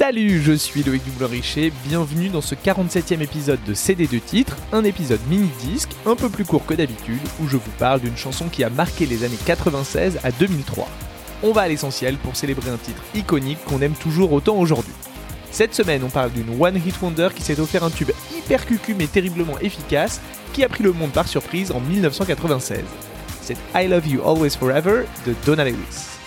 Salut, je suis Loïc Dublin-Richer, bienvenue dans ce 47e épisode de CD de titres, un épisode mini-disque, un peu plus court que d'habitude, où je vous parle d'une chanson qui a marqué les années 96 à 2003. On va à l'essentiel pour célébrer un titre iconique qu'on aime toujours autant aujourd'hui. Cette semaine, on parle d'une One Hit Wonder qui s'est offert un tube hyper cucu mais terriblement efficace, qui a pris le monde par surprise en 1996. C'est I Love You Always Forever de Donna Lewis.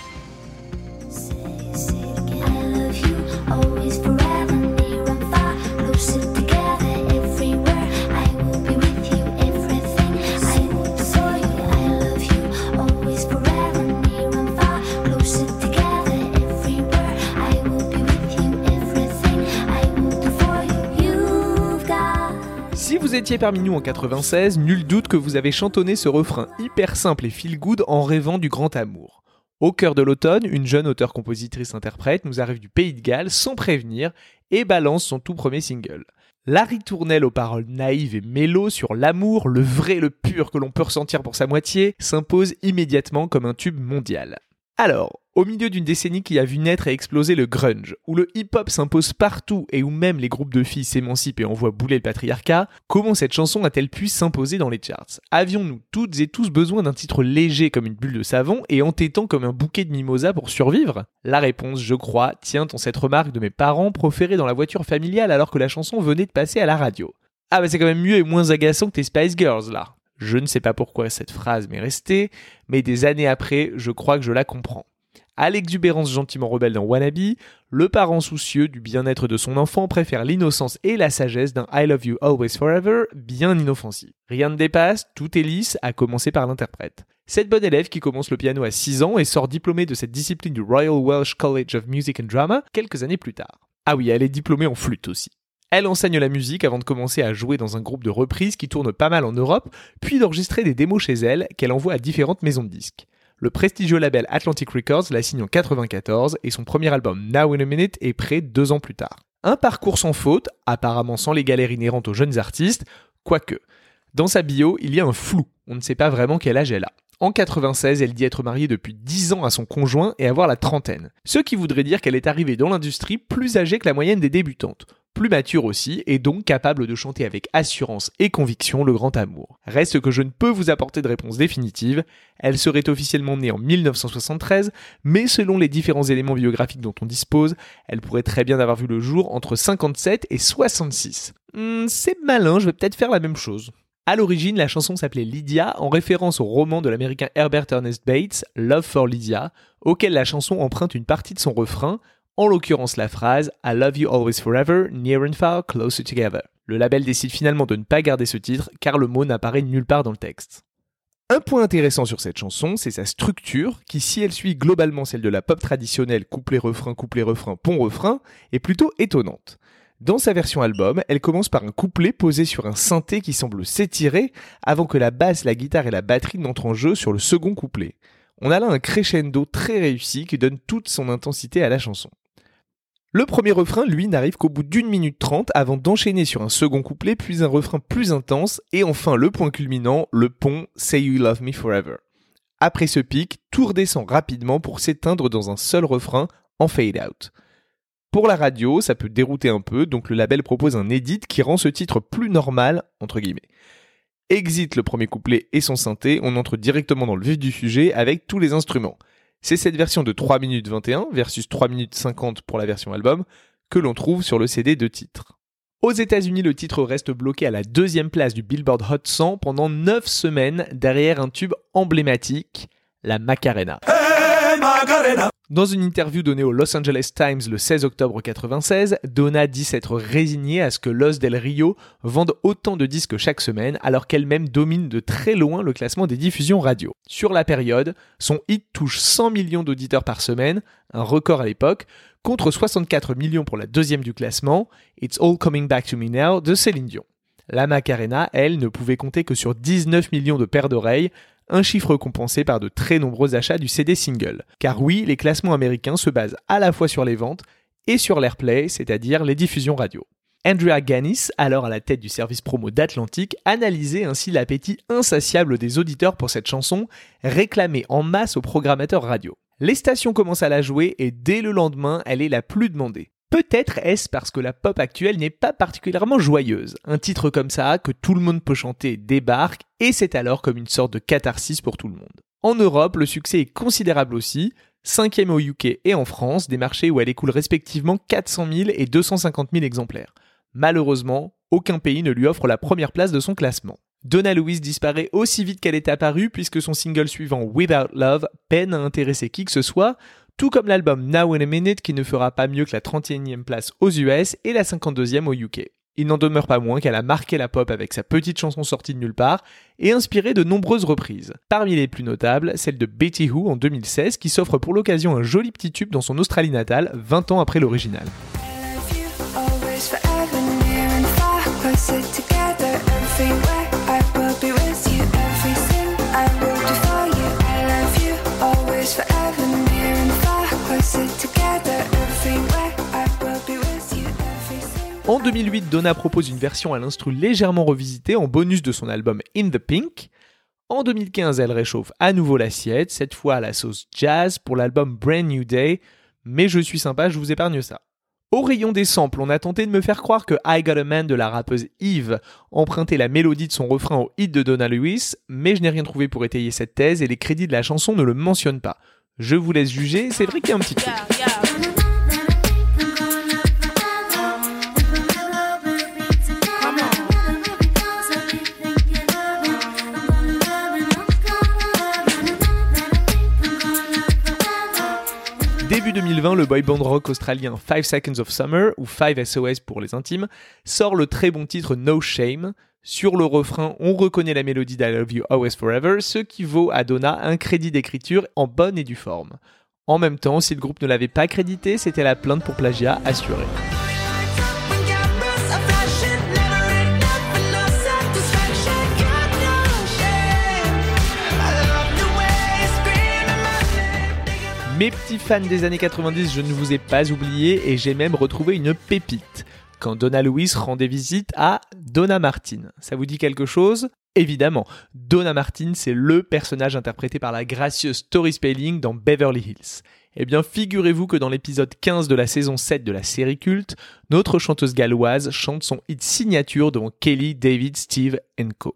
Vous étiez parmi nous en 96, nul doute que vous avez chantonné ce refrain hyper simple et feel good en rêvant du grand amour. Au cœur de l'automne, une jeune auteure-compositrice-interprète nous arrive du pays de Galles sans prévenir et balance son tout premier single. La ritournelle aux paroles naïves et mélo sur l'amour, le vrai, le pur que l'on peut ressentir pour sa moitié, s'impose immédiatement comme un tube mondial. Alors, au milieu d'une décennie qui a vu naître et exploser le grunge, où le hip-hop s'impose partout et où même les groupes de filles s'émancipent et envoient bouler le patriarcat, comment cette chanson a-t-elle pu s'imposer dans les charts? Avions-nous toutes et tous besoin d'un titre léger comme une bulle de savon et entêtant comme un bouquet de mimosa pour survivre? La réponse, je crois, tient en cette remarque de mes parents proférée dans la voiture familiale alors que la chanson venait de passer à la radio. Ah bah c'est quand même mieux et moins agaçant que tes Spice Girls là. Je ne sais pas pourquoi cette phrase m'est restée, mais des années après, je crois que je la comprends. À l'exubérance gentiment rebelle dans Wannabe, le parent soucieux du bien-être de son enfant préfère l'innocence et la sagesse d'un I love you always forever bien inoffensif. Rien ne dépasse, tout est lisse, à commencer par l'interprète. Cette bonne élève qui commence le piano à 6 ans et sort diplômée de cette discipline du Royal Welsh College of Music and Drama quelques années plus tard. Ah oui, elle est diplômée en flûte aussi. Elle enseigne la musique avant de commencer à jouer dans un groupe de reprises qui tourne pas mal en Europe, puis d'enregistrer des démos chez elle qu'elle envoie à différentes maisons de disques. Le prestigieux label Atlantic Records la signe en 94 et son premier album Now in a Minute est prêt deux ans plus tard. Un parcours sans faute, apparemment sans les galères inhérentes aux jeunes artistes, quoique. Dans sa bio, il y a un flou, on ne sait pas vraiment quel âge elle a. En 96, elle dit être mariée depuis 10 ans à son conjoint et avoir la trentaine. Ce qui voudrait dire qu'elle est arrivée dans l'industrie plus âgée que la moyenne des débutantes plus mature aussi, et donc capable de chanter avec assurance et conviction le grand amour. Reste que je ne peux vous apporter de réponse définitive, elle serait officiellement née en 1973, mais selon les différents éléments biographiques dont on dispose, elle pourrait très bien avoir vu le jour entre 57 et 66. Hmm, c'est malin, je vais peut-être faire la même chose. À l'origine, la chanson s'appelait Lydia en référence au roman de l'américain Herbert Ernest Bates, Love for Lydia, auquel la chanson emprunte une partie de son refrain, en l'occurrence la phrase I love you always forever, near and far, closer together. Le label décide finalement de ne pas garder ce titre car le mot n'apparaît nulle part dans le texte. Un point intéressant sur cette chanson, c'est sa structure, qui si elle suit globalement celle de la pop traditionnelle couplet-refrain, couplet-refrain, pont-refrain, est plutôt étonnante. Dans sa version album, elle commence par un couplet posé sur un synthé qui semble s'étirer avant que la basse, la guitare et la batterie n'entrent en jeu sur le second couplet. On a là un crescendo très réussi qui donne toute son intensité à la chanson. Le premier refrain, lui, n'arrive qu'au bout d'une minute trente avant d'enchaîner sur un second couplet, puis un refrain plus intense, et enfin le point culminant, le pont Say You Love Me Forever. Après ce pic, tout redescend rapidement pour s'éteindre dans un seul refrain en fade out. Pour la radio, ça peut dérouter un peu, donc le label propose un edit qui rend ce titre plus normal, entre guillemets. Exit le premier couplet et son synthé, on entre directement dans le vif du sujet avec tous les instruments. C'est cette version de 3 minutes 21 versus 3 minutes 50 pour la version album que l'on trouve sur le CD de titre. Aux États-Unis, le titre reste bloqué à la deuxième place du Billboard Hot 100 pendant 9 semaines derrière un tube emblématique, la Macarena. Dans une interview donnée au Los Angeles Times le 16 octobre 1996, Donna dit s'être résignée à ce que Los del Rio vende autant de disques chaque semaine alors qu'elle-même domine de très loin le classement des diffusions radio. Sur la période, son hit touche 100 millions d'auditeurs par semaine, un record à l'époque, contre 64 millions pour la deuxième du classement, It's All Coming Back to Me Now de Céline Dion. La Macarena, elle, ne pouvait compter que sur 19 millions de paires d'oreilles, un chiffre compensé par de très nombreux achats du CD single. Car oui, les classements américains se basent à la fois sur les ventes et sur l'airplay, c'est-à-dire les diffusions radio. Andrea Ganis, alors à la tête du service promo d'Atlantic, analysait ainsi l'appétit insatiable des auditeurs pour cette chanson, réclamée en masse aux programmateurs radio. Les stations commencent à la jouer et dès le lendemain, elle est la plus demandée. Peut-être est-ce parce que la pop actuelle n'est pas particulièrement joyeuse. Un titre comme ça, que tout le monde peut chanter, débarque, et c'est alors comme une sorte de catharsis pour tout le monde. En Europe, le succès est considérable aussi, cinquième au UK et en France, des marchés où elle écoule respectivement 400 000 et 250 000 exemplaires. Malheureusement, aucun pays ne lui offre la première place de son classement. Donna Louise disparaît aussi vite qu'elle est apparue puisque son single suivant Without Love peine à intéresser qui que ce soit, tout comme l'album Now in a Minute qui ne fera pas mieux que la 31e place aux US et la 52e au UK. Il n'en demeure pas moins qu'elle a marqué la pop avec sa petite chanson sortie de nulle part et inspiré de nombreuses reprises. Parmi les plus notables, celle de Betty Who en 2016 qui s'offre pour l'occasion un joli petit tube dans son Australie natale 20 ans après l'original. En 2008, Donna propose une version à l'instru légèrement revisitée en bonus de son album In the Pink. En 2015, elle réchauffe à nouveau l'assiette, cette fois à la sauce jazz pour l'album Brand New Day, mais je suis sympa, je vous épargne ça. Au rayon des samples, on a tenté de me faire croire que I Got a Man de la rappeuse Eve empruntait la mélodie de son refrain au hit de Donna Lewis, mais je n'ai rien trouvé pour étayer cette thèse et les crédits de la chanson ne le mentionnent pas. Je vous laisse juger, c'est vrai qu'il y a un petit truc. Début 2020, le boy band rock australien 5 Seconds of Summer, ou 5 SOS pour les intimes, sort le très bon titre No Shame. Sur le refrain, on reconnaît la mélodie d'I Love You Always Forever, ce qui vaut à Donna un crédit d'écriture en bonne et due forme. En même temps, si le groupe ne l'avait pas crédité, c'était la plainte pour plagiat assurée. Mes petits fans des années 90, je ne vous ai pas oublié et j'ai même retrouvé une pépite. Quand Donna Louise rendait visite à Donna Martin. Ça vous dit quelque chose? Évidemment, Donna Martin, c'est le personnage interprété par la gracieuse Tori Spelling dans Beverly Hills. Eh bien, figurez-vous que dans l'épisode 15 de la saison 7 de la série culte, notre chanteuse galloise chante son hit signature devant Kelly, David, Steve Co.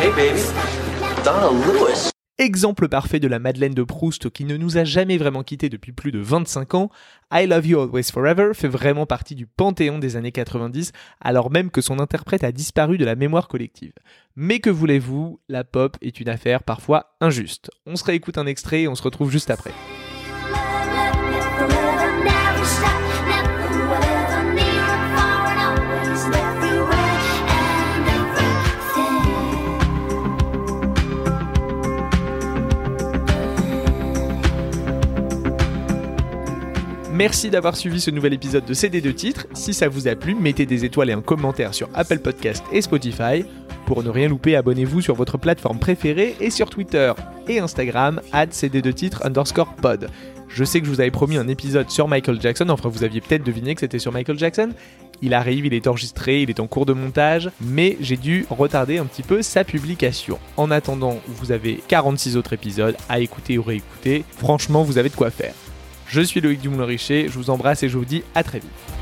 Hey baby. Exemple parfait de la Madeleine de Proust qui ne nous a jamais vraiment quittés depuis plus de 25 ans, I Love You Always Forever fait vraiment partie du panthéon des années 90, alors même que son interprète a disparu de la mémoire collective. Mais que voulez-vous, la pop est une affaire parfois injuste. On se réécoute un extrait et on se retrouve juste après. Merci d'avoir suivi ce nouvel épisode de CD2 titres. Si ça vous a plu, mettez des étoiles et un commentaire sur Apple Podcast et Spotify. Pour ne rien louper, abonnez-vous sur votre plateforme préférée et sur Twitter et Instagram, cd2 titres underscore pod. Je sais que je vous avais promis un épisode sur Michael Jackson, enfin vous aviez peut-être deviné que c'était sur Michael Jackson. Il arrive, il est enregistré, il est en cours de montage, mais j'ai dû retarder un petit peu sa publication. En attendant, vous avez 46 autres épisodes à écouter ou réécouter. Franchement, vous avez de quoi faire. Je suis Loïc Dumoulin-Richer, je vous embrasse et je vous dis à très vite.